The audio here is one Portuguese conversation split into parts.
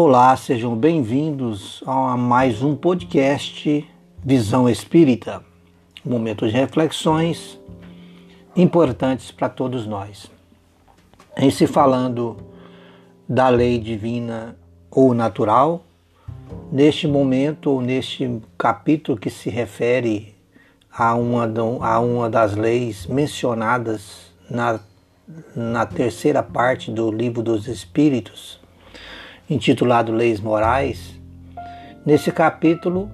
Olá, sejam bem-vindos a mais um podcast Visão Espírita, um momento de reflexões importantes para todos nós. Em se falando da lei divina ou natural, neste momento ou neste capítulo que se refere a uma, a uma das leis mencionadas na, na terceira parte do Livro dos Espíritos, intitulado Leis Morais, nesse capítulo,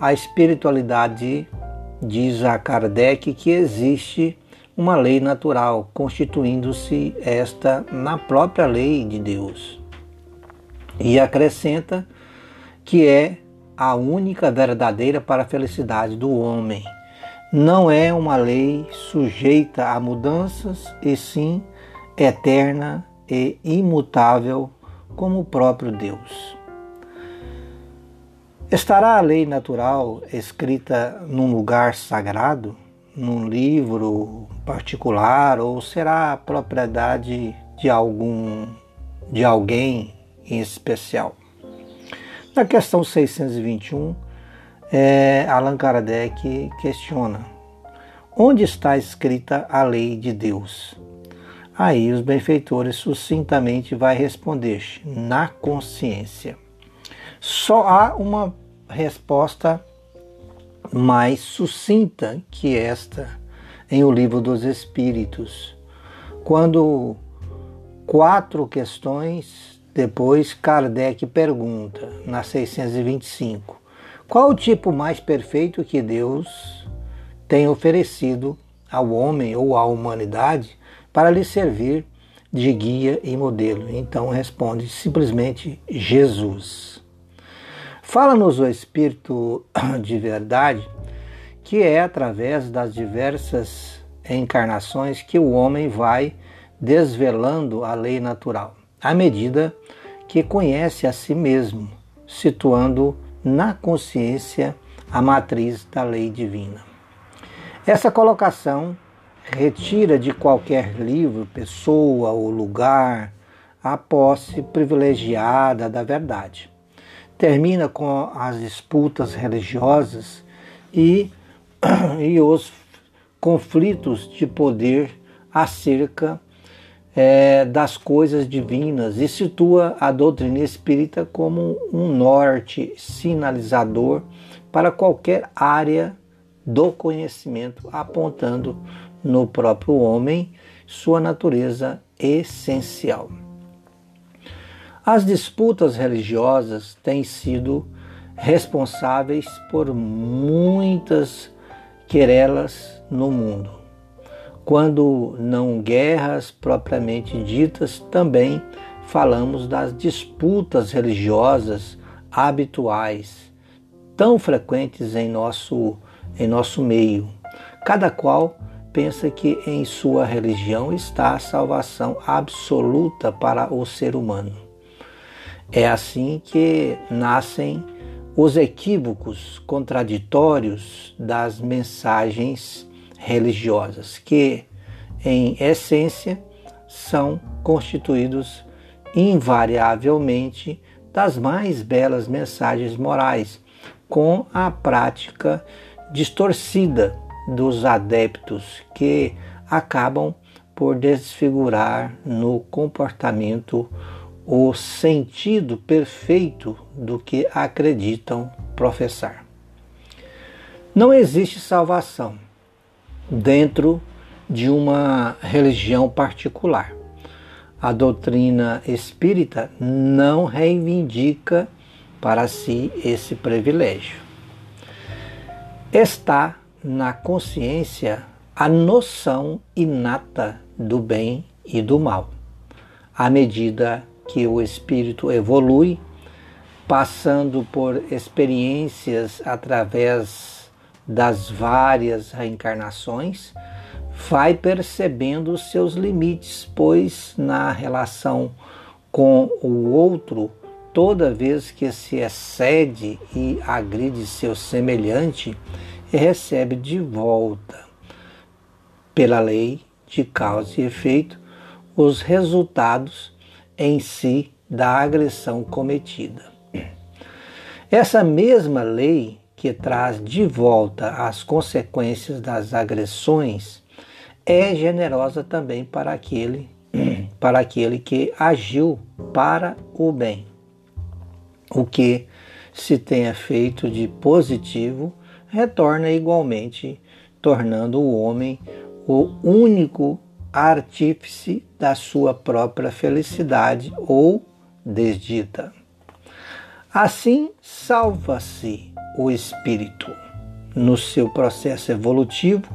a espiritualidade diz a Kardec que existe uma lei natural, constituindo-se esta na própria lei de Deus. E acrescenta que é a única verdadeira para a felicidade do homem. Não é uma lei sujeita a mudanças, e sim eterna e imutável como o próprio Deus. Estará a lei natural escrita num lugar sagrado, num livro particular, ou será propriedade de algum de alguém em especial? Na questão 621, é, Allan Kardec questiona: onde está escrita a lei de Deus? Aí os benfeitores sucintamente vai responder: na consciência. Só há uma resposta mais sucinta que esta em O Livro dos Espíritos, quando quatro questões depois Kardec pergunta, na 625, qual o tipo mais perfeito que Deus tem oferecido ao homem ou à humanidade para lhe servir de guia e modelo. Então responde simplesmente Jesus. Fala-nos o Espírito de verdade que é através das diversas encarnações que o homem vai desvelando a lei natural, à medida que conhece a si mesmo, situando na consciência a matriz da lei divina. Essa colocação retira de qualquer livro, pessoa ou lugar a posse privilegiada da verdade. Termina com as disputas religiosas e, e os conflitos de poder acerca é, das coisas divinas e situa a doutrina espírita como um norte sinalizador para qualquer área do conhecimento, apontando no próprio homem sua natureza essencial. As disputas religiosas têm sido responsáveis por muitas querelas no mundo. Quando não guerras propriamente ditas, também falamos das disputas religiosas habituais, tão frequentes em nosso, em nosso meio, cada qual pensa que em sua religião está a salvação absoluta para o ser humano. É assim que nascem os equívocos contraditórios das mensagens religiosas, que, em essência, são constituídos invariavelmente das mais belas mensagens morais, com a prática distorcida dos adeptos que acabam por desfigurar no comportamento o sentido perfeito do que acreditam professar. Não existe salvação dentro de uma religião particular. A doutrina espírita não reivindica para si esse privilégio. Está na consciência a noção inata do bem e do mal. À medida que o espírito evolui, passando por experiências através das várias reencarnações, vai percebendo os seus limites, pois na relação com o outro, toda vez que se excede e agride seu semelhante, e recebe de volta, pela lei de causa e efeito, os resultados em si da agressão cometida. Essa mesma lei que traz de volta as consequências das agressões é generosa também para aquele para aquele que agiu para o bem. O que se tenha feito de positivo retorna igualmente, tornando o homem o único artífice da sua própria felicidade ou desdita. Assim, salva-se o espírito. No seu processo evolutivo,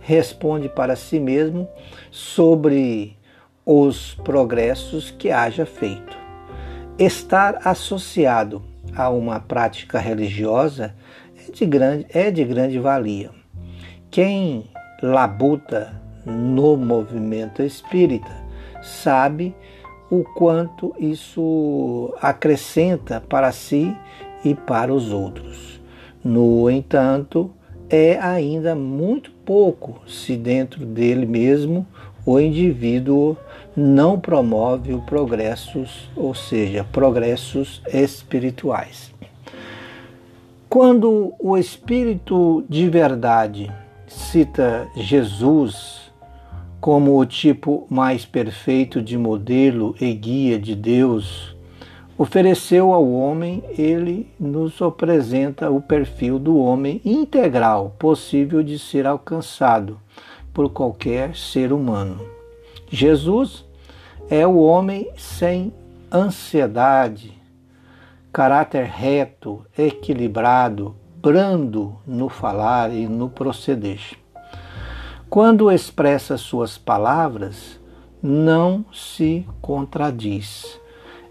responde para si mesmo sobre os progressos que haja feito. Estar associado a uma prática religiosa é de grande, é de grande valia. Quem labuta no movimento espírita sabe o quanto isso acrescenta para si e para os outros. No entanto, é ainda muito pouco se dentro dele mesmo o indivíduo não promove o progressos, ou seja, progressos espirituais. Quando o Espírito de verdade cita Jesus como o tipo mais perfeito de modelo e guia de Deus, ofereceu ao homem, ele nos apresenta o perfil do homem integral, possível de ser alcançado por qualquer ser humano. Jesus é o homem sem ansiedade, caráter reto, equilibrado, brando no falar e no proceder. Quando expressa suas palavras, não se contradiz.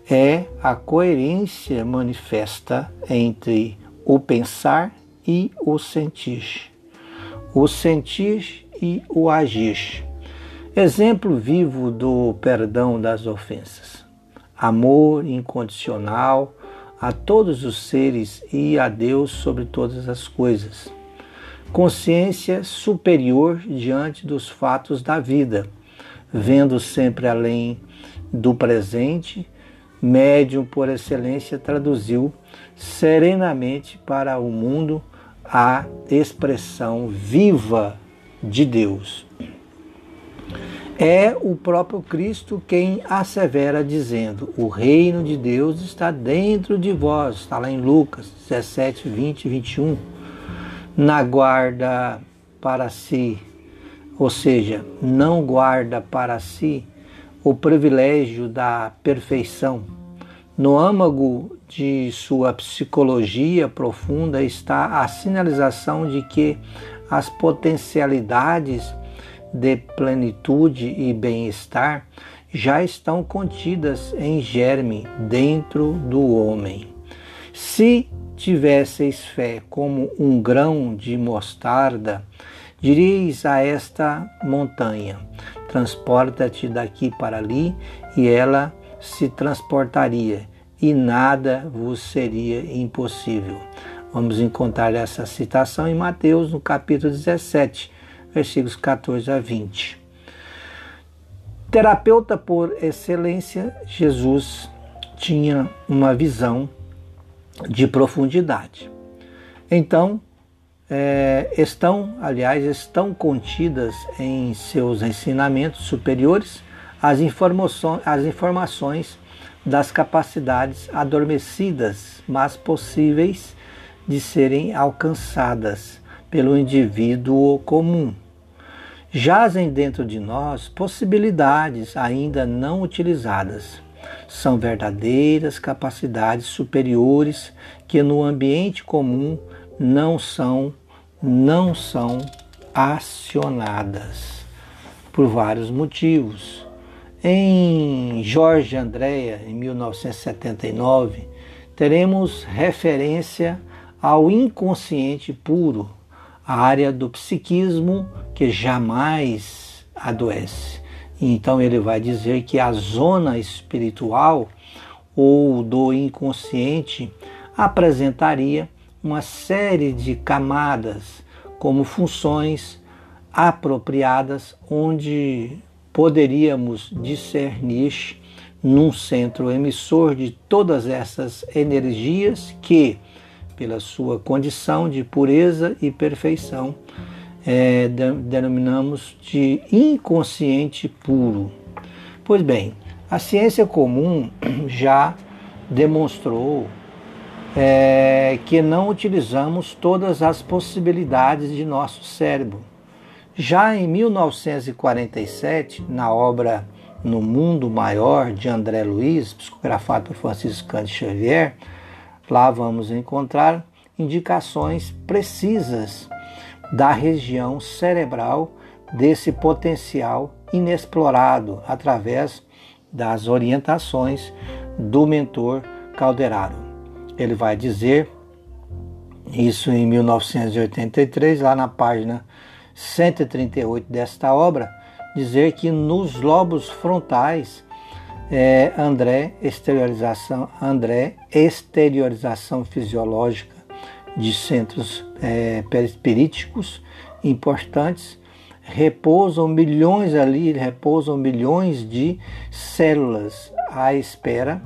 É a coerência manifesta entre o pensar e o sentir. O sentir e o agir. Exemplo vivo do perdão das ofensas. Amor incondicional a todos os seres e a Deus sobre todas as coisas. Consciência superior diante dos fatos da vida, vendo sempre além do presente, médium por excelência traduziu serenamente para o mundo a expressão viva de Deus. É o próprio Cristo quem assevera, dizendo: O reino de Deus está dentro de vós. Está lá em Lucas 17, 20 e 21. Na guarda para si, ou seja, não guarda para si o privilégio da perfeição. No âmago de sua psicologia profunda está a sinalização de que as potencialidades de plenitude e bem-estar já estão contidas em germe dentro do homem. Se tivesseis fé como um grão de mostarda, diríeis a esta montanha: transporta-te daqui para ali, e ela se transportaria, e nada vos seria impossível. Vamos encontrar essa citação em Mateus, no capítulo 17, versículos 14 a 20. Terapeuta por excelência, Jesus tinha uma visão de profundidade. Então, é, estão, aliás, estão contidas em seus ensinamentos superiores as informações, as informações das capacidades adormecidas, mas possíveis de serem alcançadas pelo indivíduo comum. Jazem dentro de nós possibilidades ainda não utilizadas. São verdadeiras capacidades superiores que no ambiente comum não são não são acionadas por vários motivos. Em Jorge Andréa, em 1979, teremos referência ao inconsciente puro, a área do psiquismo que jamais adoece. Então ele vai dizer que a zona espiritual ou do inconsciente apresentaria uma série de camadas como funções apropriadas onde poderíamos discernir num centro emissor de todas essas energias que, pela sua condição de pureza e perfeição, é, denominamos de inconsciente puro. Pois bem, a ciência comum já demonstrou é, que não utilizamos todas as possibilidades de nosso cérebro. Já em 1947, na obra No Mundo Maior de André Luiz, psicografado por Francisco Cândido Xavier, lá vamos encontrar indicações precisas da região cerebral desse potencial inexplorado através das orientações do mentor Calderaro. Ele vai dizer isso em 1983, lá na página 138 desta obra, dizer que nos lobos frontais é, André exteriorização André exteriorização fisiológica de centros é, perispiríticos importantes repousam milhões ali, repousam milhões de células à espera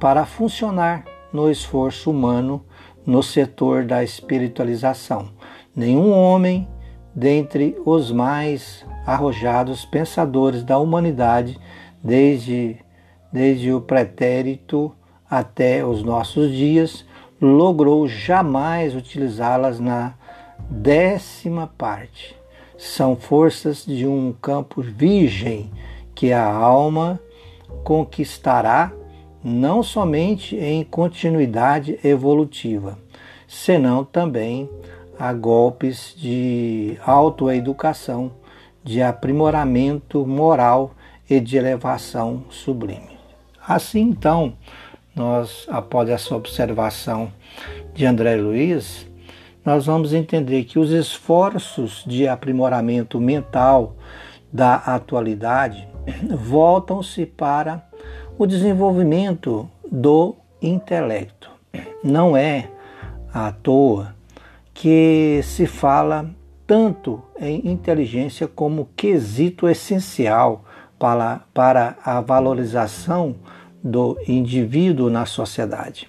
para funcionar no esforço humano no setor da espiritualização. Nenhum homem, dentre os mais arrojados pensadores da humanidade, desde, desde o pretérito até os nossos dias, logrou jamais utilizá-las na décima parte são forças de um campo virgem que a alma conquistará não somente em continuidade evolutiva, senão também a golpes de autoeducação, de aprimoramento moral e de elevação sublime. Assim então, nós após essa observação de André Luiz, nós vamos entender que os esforços de aprimoramento mental da atualidade voltam-se para o desenvolvimento do intelecto. Não é à toa que se fala tanto em inteligência como quesito essencial para, para a valorização do indivíduo na sociedade.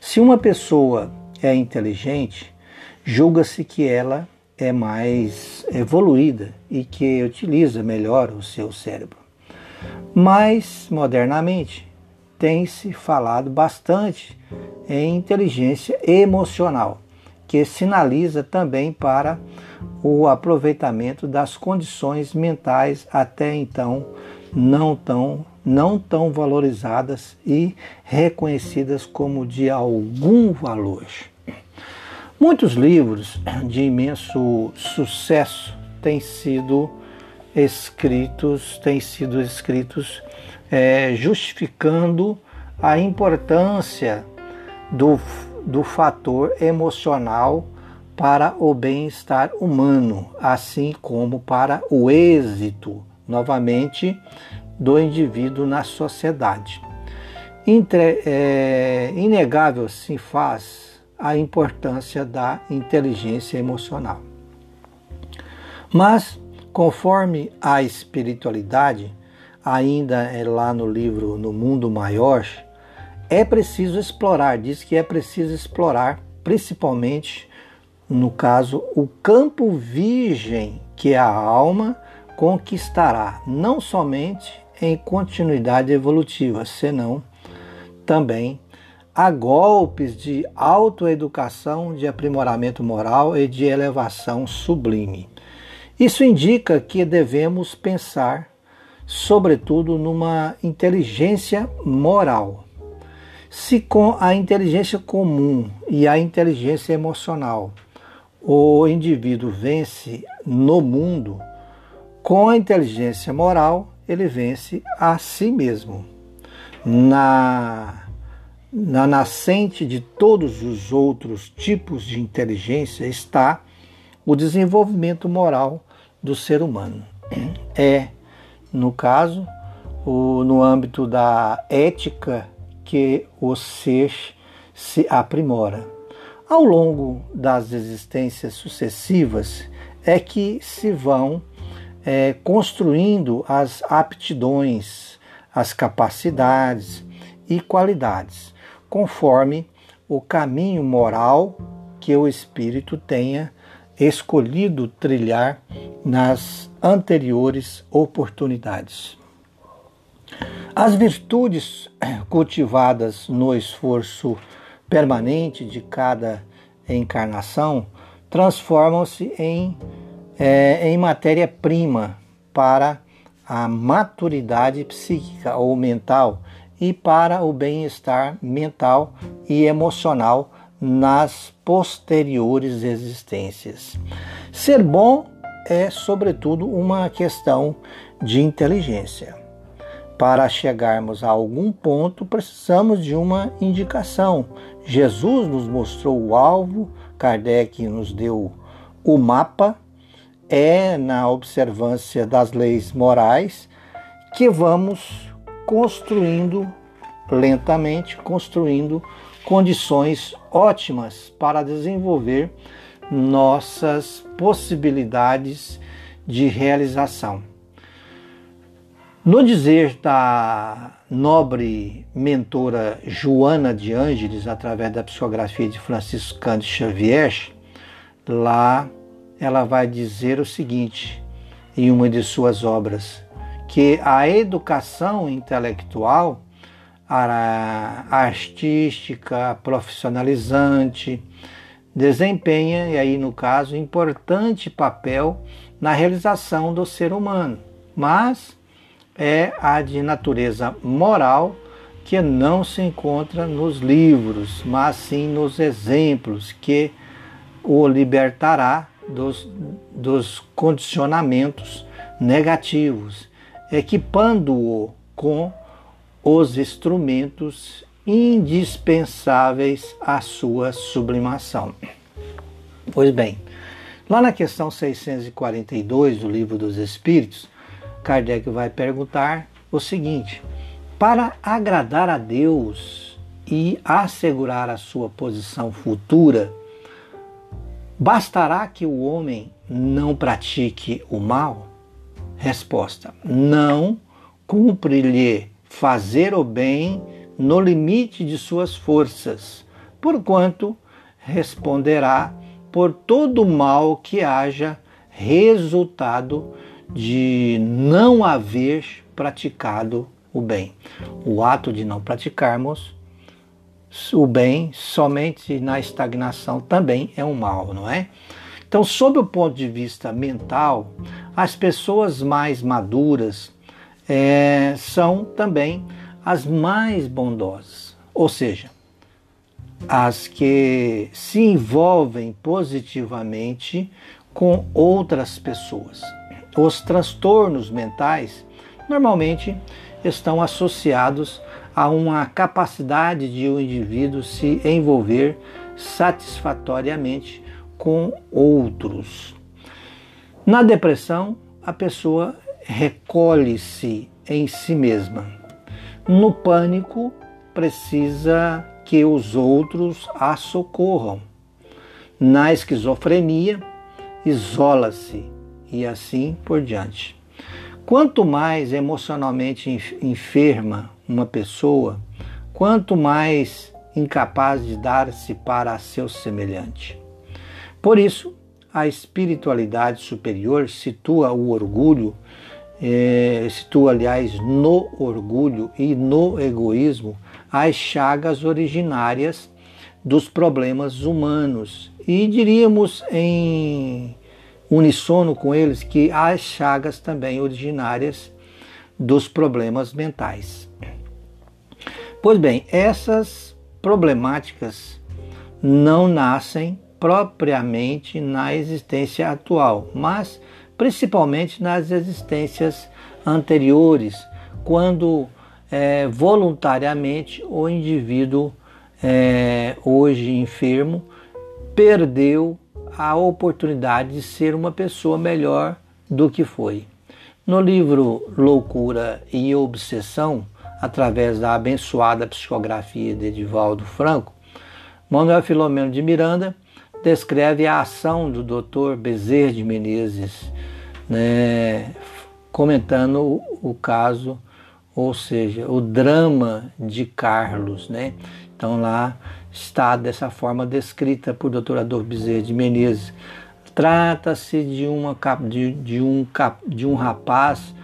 Se uma pessoa é inteligente, julga-se que ela é mais evoluída e que utiliza melhor o seu cérebro. Mas, modernamente, tem-se falado bastante em inteligência emocional, que sinaliza também para o aproveitamento das condições mentais até então não tão, não tão valorizadas e reconhecidas como de algum valor. Muitos livros de imenso sucesso têm sido escritos, têm sido escritos é, justificando a importância do, do fator emocional para o bem-estar humano, assim como para o êxito, novamente, do indivíduo na sociedade. Entre, é, inegável se faz a importância da inteligência emocional. Mas, conforme a espiritualidade, ainda é lá no livro No Mundo Maior, é preciso explorar, diz que é preciso explorar, principalmente, no caso, o campo virgem que a alma conquistará, não somente em continuidade evolutiva, senão também há golpes de autoeducação, de aprimoramento moral e de elevação sublime. Isso indica que devemos pensar, sobretudo, numa inteligência moral. Se com a inteligência comum e a inteligência emocional o indivíduo vence no mundo, com a inteligência moral ele vence a si mesmo. Na na nascente de todos os outros tipos de inteligência está o desenvolvimento moral do ser humano. É, no caso, o, no âmbito da ética que o ser se aprimora. Ao longo das existências sucessivas é que se vão é, construindo as aptidões, as capacidades e qualidades, conforme o caminho moral que o espírito tenha escolhido trilhar nas anteriores oportunidades. As virtudes cultivadas no esforço permanente de cada encarnação transformam-se em, é, em matéria-prima para a maturidade psíquica ou mental e para o bem-estar mental e emocional nas posteriores existências. Ser bom é, sobretudo, uma questão de inteligência. Para chegarmos a algum ponto, precisamos de uma indicação. Jesus nos mostrou o alvo, Kardec nos deu o mapa. É na observância das leis morais que vamos construindo lentamente, construindo condições ótimas para desenvolver nossas possibilidades de realização. No dizer da nobre mentora Joana de Ângeles, através da psicografia de Francisco Cândido Xavier, lá ela vai dizer o seguinte, em uma de suas obras, que a educação intelectual artística, profissionalizante, desempenha, e aí no caso, importante papel na realização do ser humano, mas é a de natureza moral que não se encontra nos livros, mas sim nos exemplos que o libertará dos, dos condicionamentos negativos, equipando-o com os instrumentos indispensáveis à sua sublimação. Pois bem, lá na questão 642 do Livro dos Espíritos, Kardec vai perguntar o seguinte: para agradar a Deus e assegurar a sua posição futura, bastará que o homem não pratique o mal? Resposta: não cumpre-lhe fazer o bem no limite de suas forças, porquanto responderá por todo o mal que haja resultado de não haver praticado o bem. O ato de não praticarmos o bem somente na estagnação também é um mal, não é? Então, sob o ponto de vista mental, as pessoas mais maduras é, são também as mais bondosas, ou seja, as que se envolvem positivamente com outras pessoas. Os transtornos mentais normalmente estão associados a uma capacidade de um indivíduo se envolver satisfatoriamente com outros. Na depressão, a pessoa recolhe-se em si mesma. No pânico, precisa que os outros a socorram. Na esquizofrenia, isola-se e assim por diante. Quanto mais emocionalmente enferma uma pessoa, quanto mais incapaz de dar-se para seu semelhante. Por isso, a espiritualidade superior situa o orgulho é, situa, aliás, no orgulho e no egoísmo as chagas originárias dos problemas humanos. E diríamos em unissono com eles que as chagas também originárias dos problemas mentais. Pois bem, essas problemáticas não nascem propriamente na existência atual, mas principalmente nas existências anteriores, quando é, voluntariamente o indivíduo, é, hoje enfermo, perdeu a oportunidade de ser uma pessoa melhor do que foi. No livro Loucura e Obsessão, através da abençoada psicografia de Edivaldo Franco, Manuel Filomeno de Miranda descreve a ação do Dr. Bezerra de Menezes, né, comentando o, o caso ou seja, o drama de Carlos, né? Então lá está dessa forma descrita por Dr. Adolfo Bezerra de Menezes. Trata-se de, uma, de, de, um, de um rapaz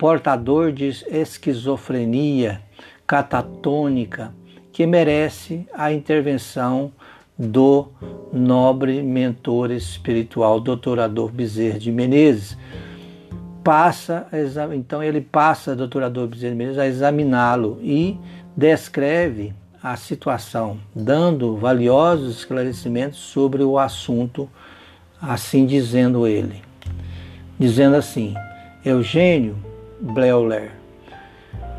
portador de esquizofrenia catatônica que merece a intervenção do nobre mentor espiritual Dr. Adolfo Bezerra de Menezes. Passa, então ele passa, Dr. Adolfo Bezerra de Menezes, a examiná-lo e descreve a situação, dando valiosos esclarecimentos sobre o assunto, assim dizendo ele. Dizendo assim, Eugênio Bleuler,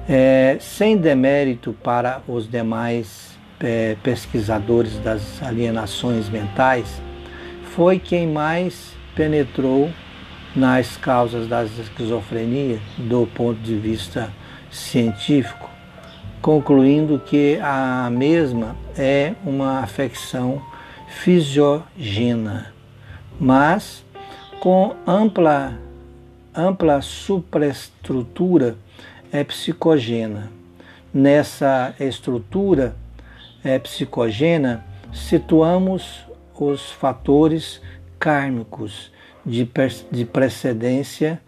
é, sem demérito para os demais é, pesquisadores das alienações mentais, foi quem mais penetrou nas causas da esquizofrenia do ponto de vista científico, concluindo que a mesma é uma afecção fisiogena, mas com ampla, ampla supraestrutura é psicogena. Nessa estrutura é, psicogena, situamos os fatores kármicos de, de precedência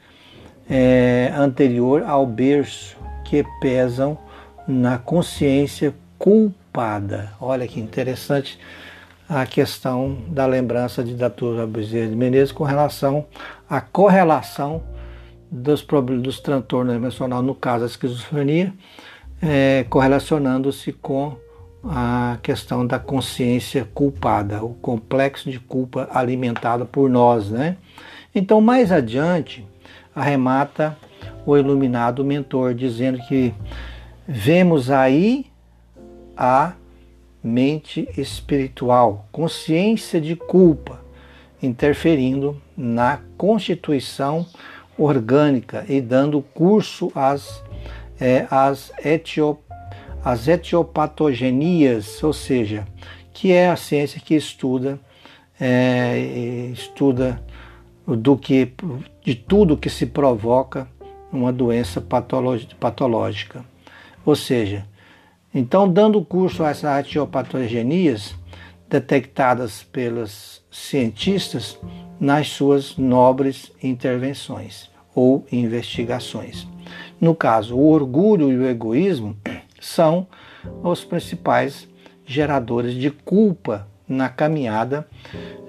é, anterior ao berço que pesam na consciência culpada. Olha que interessante a questão da lembrança de Dr. Bezerra de Menezes com relação à correlação dos, dos transtornos emocionais, no caso a esquizofrenia, é, correlacionando-se com a questão da consciência culpada, o complexo de culpa alimentado por nós, né? Então, mais adiante, arremata o iluminado mentor, dizendo que vemos aí a mente espiritual, consciência de culpa, interferindo na constituição orgânica e dando curso às, é, às etiop as etiopatogenias, ou seja, que é a ciência que estuda é, estuda do que de tudo que se provoca uma doença patológica. Ou seja, então dando curso a essas etiopatogenias detectadas pelos cientistas nas suas nobres intervenções ou investigações. No caso, o orgulho e o egoísmo são os principais geradores de culpa na caminhada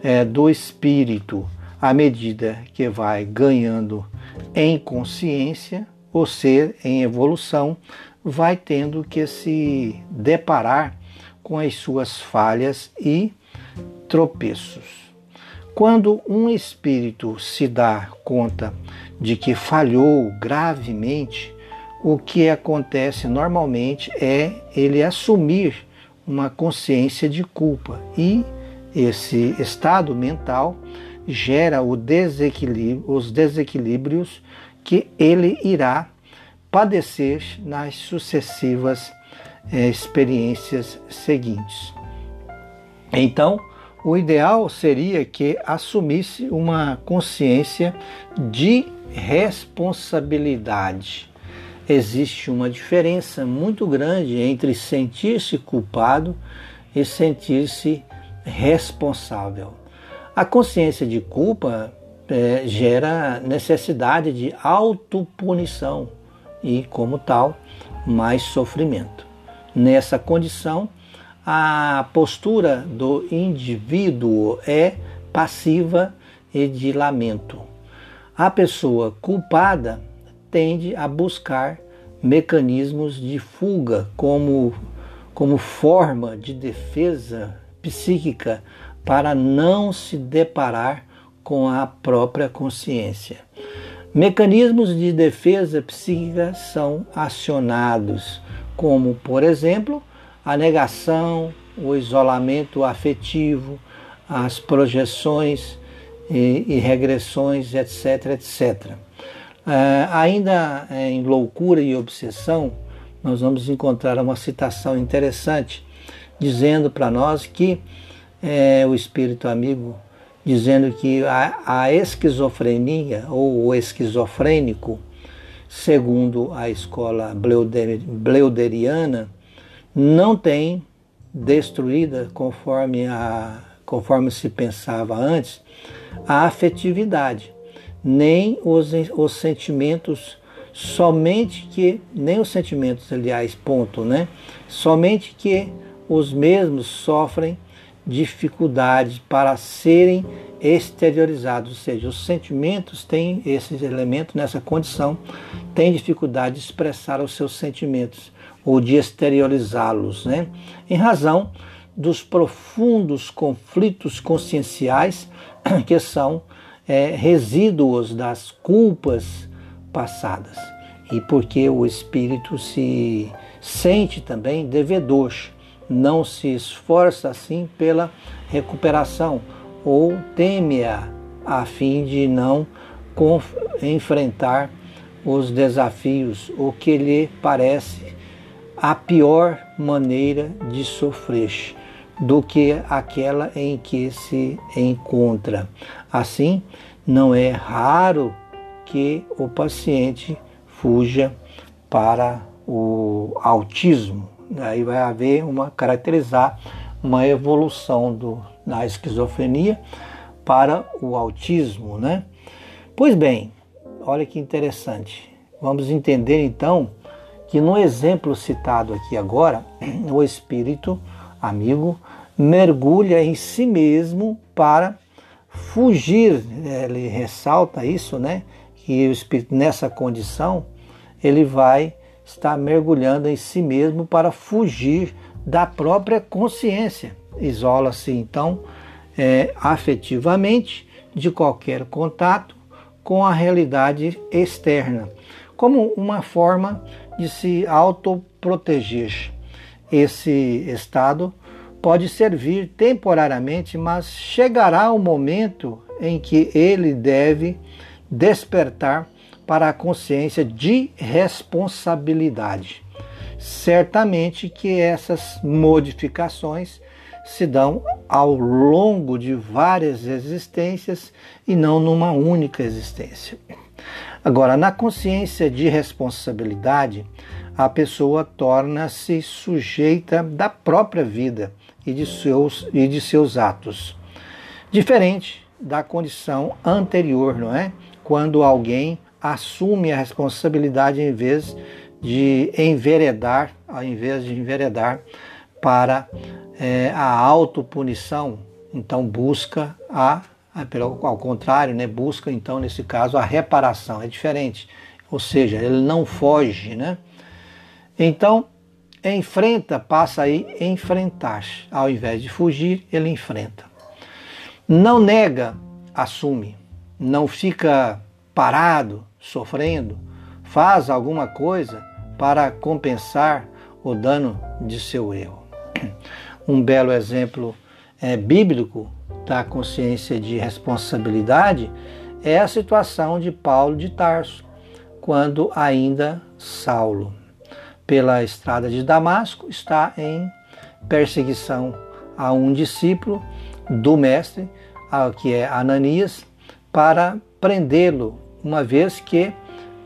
é, do espírito, à medida que vai ganhando em consciência, o ser em evolução vai tendo que se deparar com as suas falhas e tropeços. Quando um espírito se dá conta de que falhou gravemente, o que acontece normalmente é ele assumir uma consciência de culpa e esse estado mental gera desequilíbrio, os desequilíbrios que ele irá padecer nas sucessivas é, experiências seguintes. Então, o ideal seria que assumisse uma consciência de responsabilidade existe uma diferença muito grande entre sentir-se culpado e sentir-se responsável. A consciência de culpa é, gera necessidade de autopunição e, como tal, mais sofrimento. Nessa condição, a postura do indivíduo é passiva e de lamento. A pessoa culpada tende a buscar mecanismos de fuga como, como forma de defesa psíquica para não se deparar com a própria consciência. Mecanismos de defesa psíquica são acionados, como, por exemplo, a negação, o isolamento afetivo, as projeções e, e regressões, etc, etc. Uh, ainda é, em loucura e obsessão, nós vamos encontrar uma citação interessante dizendo para nós que é, o espírito amigo dizendo que a, a esquizofrenia ou o esquizofrênico segundo a escola bleuderiana, não tem destruída conforme, a, conforme se pensava antes a afetividade, nem os, os sentimentos somente que nem os sentimentos, aliás, ponto, né? Somente que os mesmos sofrem dificuldades para serem exteriorizados, ou seja, os sentimentos têm esses elementos nessa condição, têm dificuldade de expressar os seus sentimentos ou de exteriorizá-los, né? Em razão dos profundos conflitos conscienciais que são é, resíduos das culpas passadas e porque o espírito se sente também devedor, não se esforça assim pela recuperação ou teme-a a fim de não enfrentar os desafios, o que lhe parece a pior maneira de sofrer do que aquela em que se encontra. Assim, não é raro que o paciente fuja para o autismo. Aí vai haver uma caracterizar uma evolução do, da esquizofrenia para o autismo, né? Pois bem, olha que interessante. Vamos entender então que no exemplo citado aqui agora, o espírito amigo mergulha em si mesmo para fugir. Ele ressalta isso, né? Que o espírito nessa condição ele vai estar mergulhando em si mesmo para fugir da própria consciência. Isola-se então é, afetivamente de qualquer contato com a realidade externa, como uma forma de se autoproteger. Esse estado pode servir temporariamente, mas chegará o momento em que ele deve despertar para a consciência de responsabilidade. Certamente que essas modificações se dão ao longo de várias existências e não numa única existência. Agora, na consciência de responsabilidade, a pessoa torna-se sujeita da própria vida e de seus, e de seus atos. Diferente da condição anterior, não é? Quando alguém assume a responsabilidade em vez de enveredar, ao invés de enveredar para é, a autopunição, então busca a pelo, ao contrário, né, busca então nesse caso a reparação, é diferente. Ou seja, ele não foge, né? Então, enfrenta, passa aí enfrentar. Ao invés de fugir, ele enfrenta. Não nega, assume. Não fica parado, sofrendo. Faz alguma coisa para compensar o dano de seu erro. Um belo exemplo é, bíblico da consciência de responsabilidade é a situação de Paulo de Tarso, quando ainda Saulo, pela estrada de Damasco, está em perseguição a um discípulo do mestre, que é Ananias, para prendê-lo, uma vez que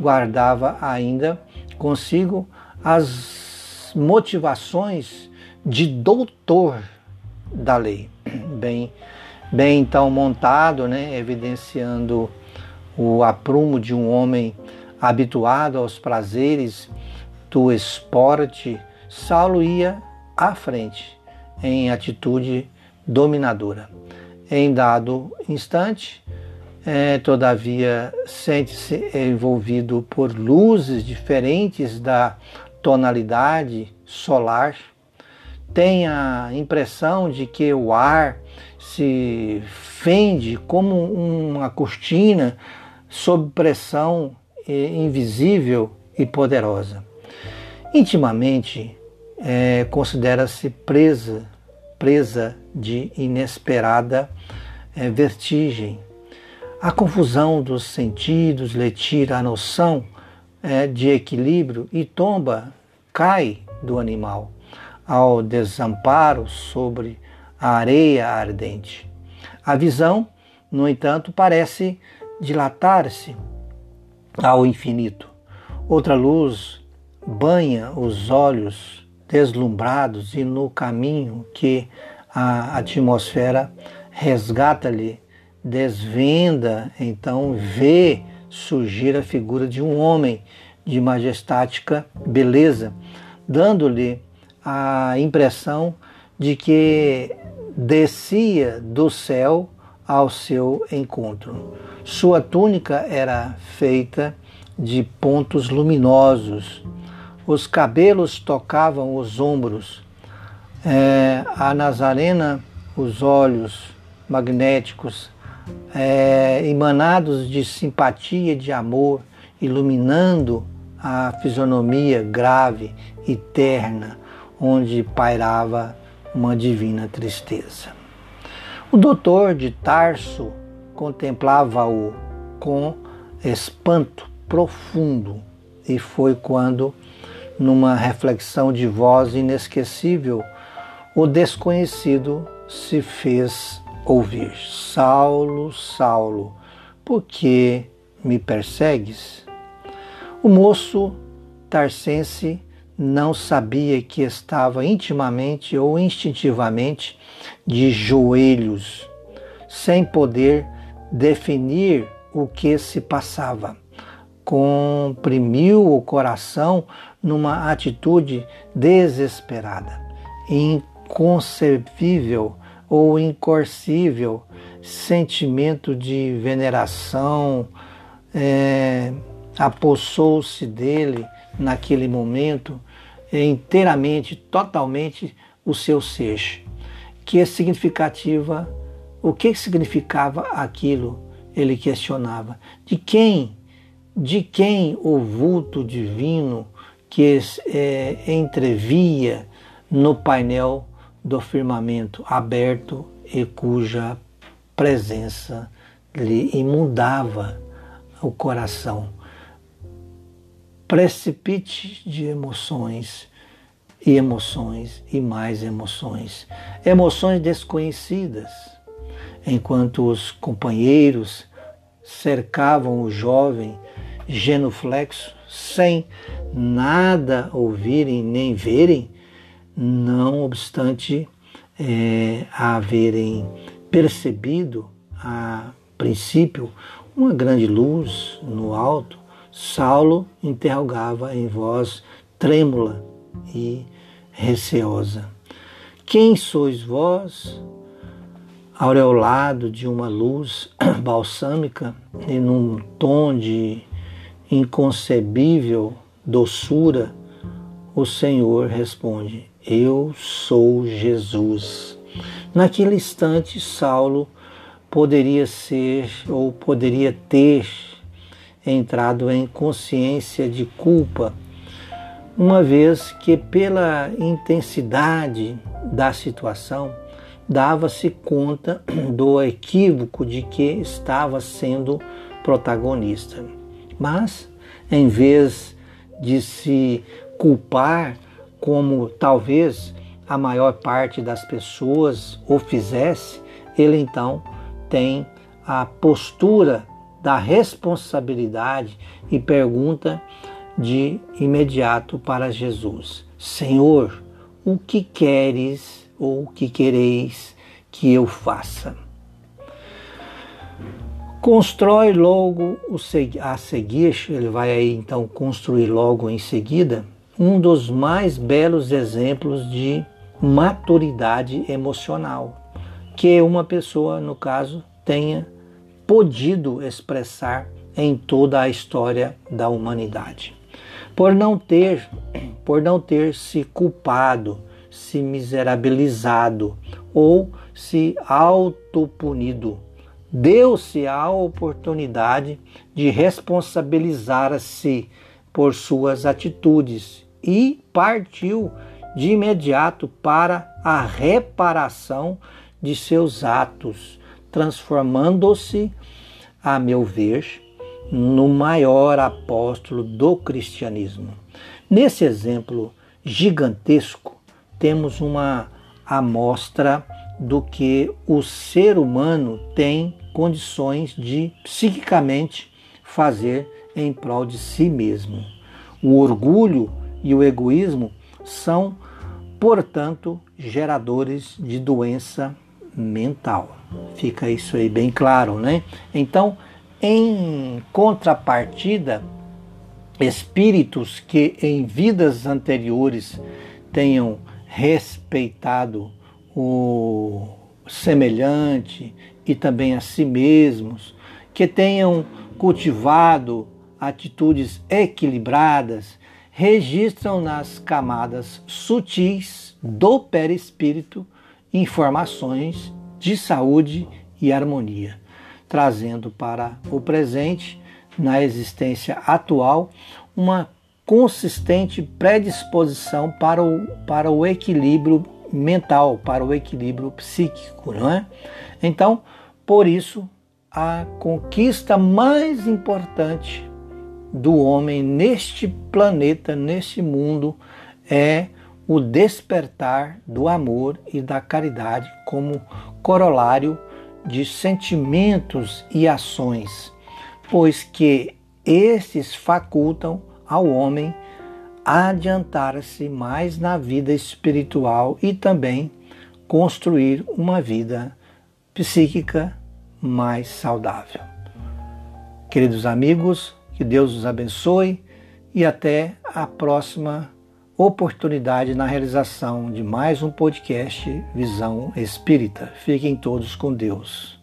guardava ainda consigo as motivações de doutor da lei. Bem, bem então montado, né, evidenciando o aprumo de um homem habituado aos prazeres do esporte, Saulo ia à frente em atitude dominadora. Em dado instante, é, todavia, sente-se envolvido por luzes diferentes da tonalidade solar, tem a impressão de que o ar se fende como uma cortina sob pressão invisível e poderosa. Intimamente, é, considera-se presa, presa de inesperada é, vertigem. A confusão dos sentidos lhe tira a noção é, de equilíbrio e tomba, cai do animal ao desamparo sobre a areia ardente. A visão, no entanto, parece dilatar-se ao infinito. Outra luz banha os olhos deslumbrados e no caminho que a atmosfera resgata-lhe, desvenda, então vê surgir a figura de um homem de majestática beleza, dando-lhe a impressão de que descia do céu ao seu encontro. Sua túnica era feita de pontos luminosos, os cabelos tocavam os ombros, é, a Nazarena, os olhos magnéticos, é, emanados de simpatia e de amor, iluminando a fisionomia grave e terna, onde pairava uma divina tristeza. O doutor de Tarso contemplava-o com espanto profundo e foi quando, numa reflexão de voz inesquecível, o desconhecido se fez ouvir: Saulo, Saulo, por que me persegues? O moço tarsense não sabia que estava intimamente ou instintivamente de joelhos, sem poder definir o que se passava. Comprimiu o coração numa atitude desesperada, inconcebível ou incoercível sentimento de veneração, é, apossou-se dele naquele momento inteiramente, totalmente o seu ser. Que é significativa, o que significava aquilo? Ele questionava. De quem, de quem o vulto divino que é, entrevia no painel do firmamento aberto e cuja presença lhe imundava o coração precipite de emoções e emoções e mais emoções, emoções desconhecidas, enquanto os companheiros cercavam o jovem genuflexo sem nada ouvirem nem verem, não obstante é, haverem percebido a princípio uma grande luz no alto Saulo interrogava em voz trêmula e receosa: Quem sois vós? Aureolado de uma luz balsâmica e num tom de inconcebível doçura, o Senhor responde: Eu sou Jesus. Naquele instante, Saulo poderia ser ou poderia ter entrado em consciência de culpa, uma vez que, pela intensidade da situação, dava-se conta do equívoco de que estava sendo protagonista. Mas, em vez de se culpar, como talvez a maior parte das pessoas o fizesse, ele então tem a postura da responsabilidade e pergunta de imediato para Jesus: Senhor, o que queres ou o que quereis que eu faça? Constrói logo a seguir, ele vai aí então construir logo em seguida, um dos mais belos exemplos de maturidade emocional que uma pessoa, no caso, tenha podido expressar em toda a história da humanidade. Por não ter, por não ter se culpado, se miserabilizado ou se autopunido, deu-se a oportunidade de responsabilizar-se por suas atitudes e partiu de imediato para a reparação de seus atos, transformando-se, a meu ver, no maior apóstolo do cristianismo. Nesse exemplo gigantesco, temos uma amostra do que o ser humano tem condições de psiquicamente fazer em prol de si mesmo. O orgulho e o egoísmo são, portanto, geradores de doença mental. Fica isso aí bem claro, né? Então, em contrapartida, espíritos que em vidas anteriores tenham respeitado o semelhante e também a si mesmos, que tenham cultivado atitudes equilibradas, registram nas camadas sutis do perispírito informações de saúde e harmonia, trazendo para o presente, na existência atual, uma consistente predisposição para o, para o equilíbrio mental, para o equilíbrio psíquico, não é? Então, por isso, a conquista mais importante do homem neste planeta, neste mundo, é o despertar do amor e da caridade como corolário de sentimentos e ações, pois que estes facultam ao homem adiantar-se mais na vida espiritual e também construir uma vida psíquica mais saudável. Queridos amigos, que Deus os abençoe e até a próxima oportunidade na realização de mais um podcast Visão Espírita. Fiquem todos com Deus.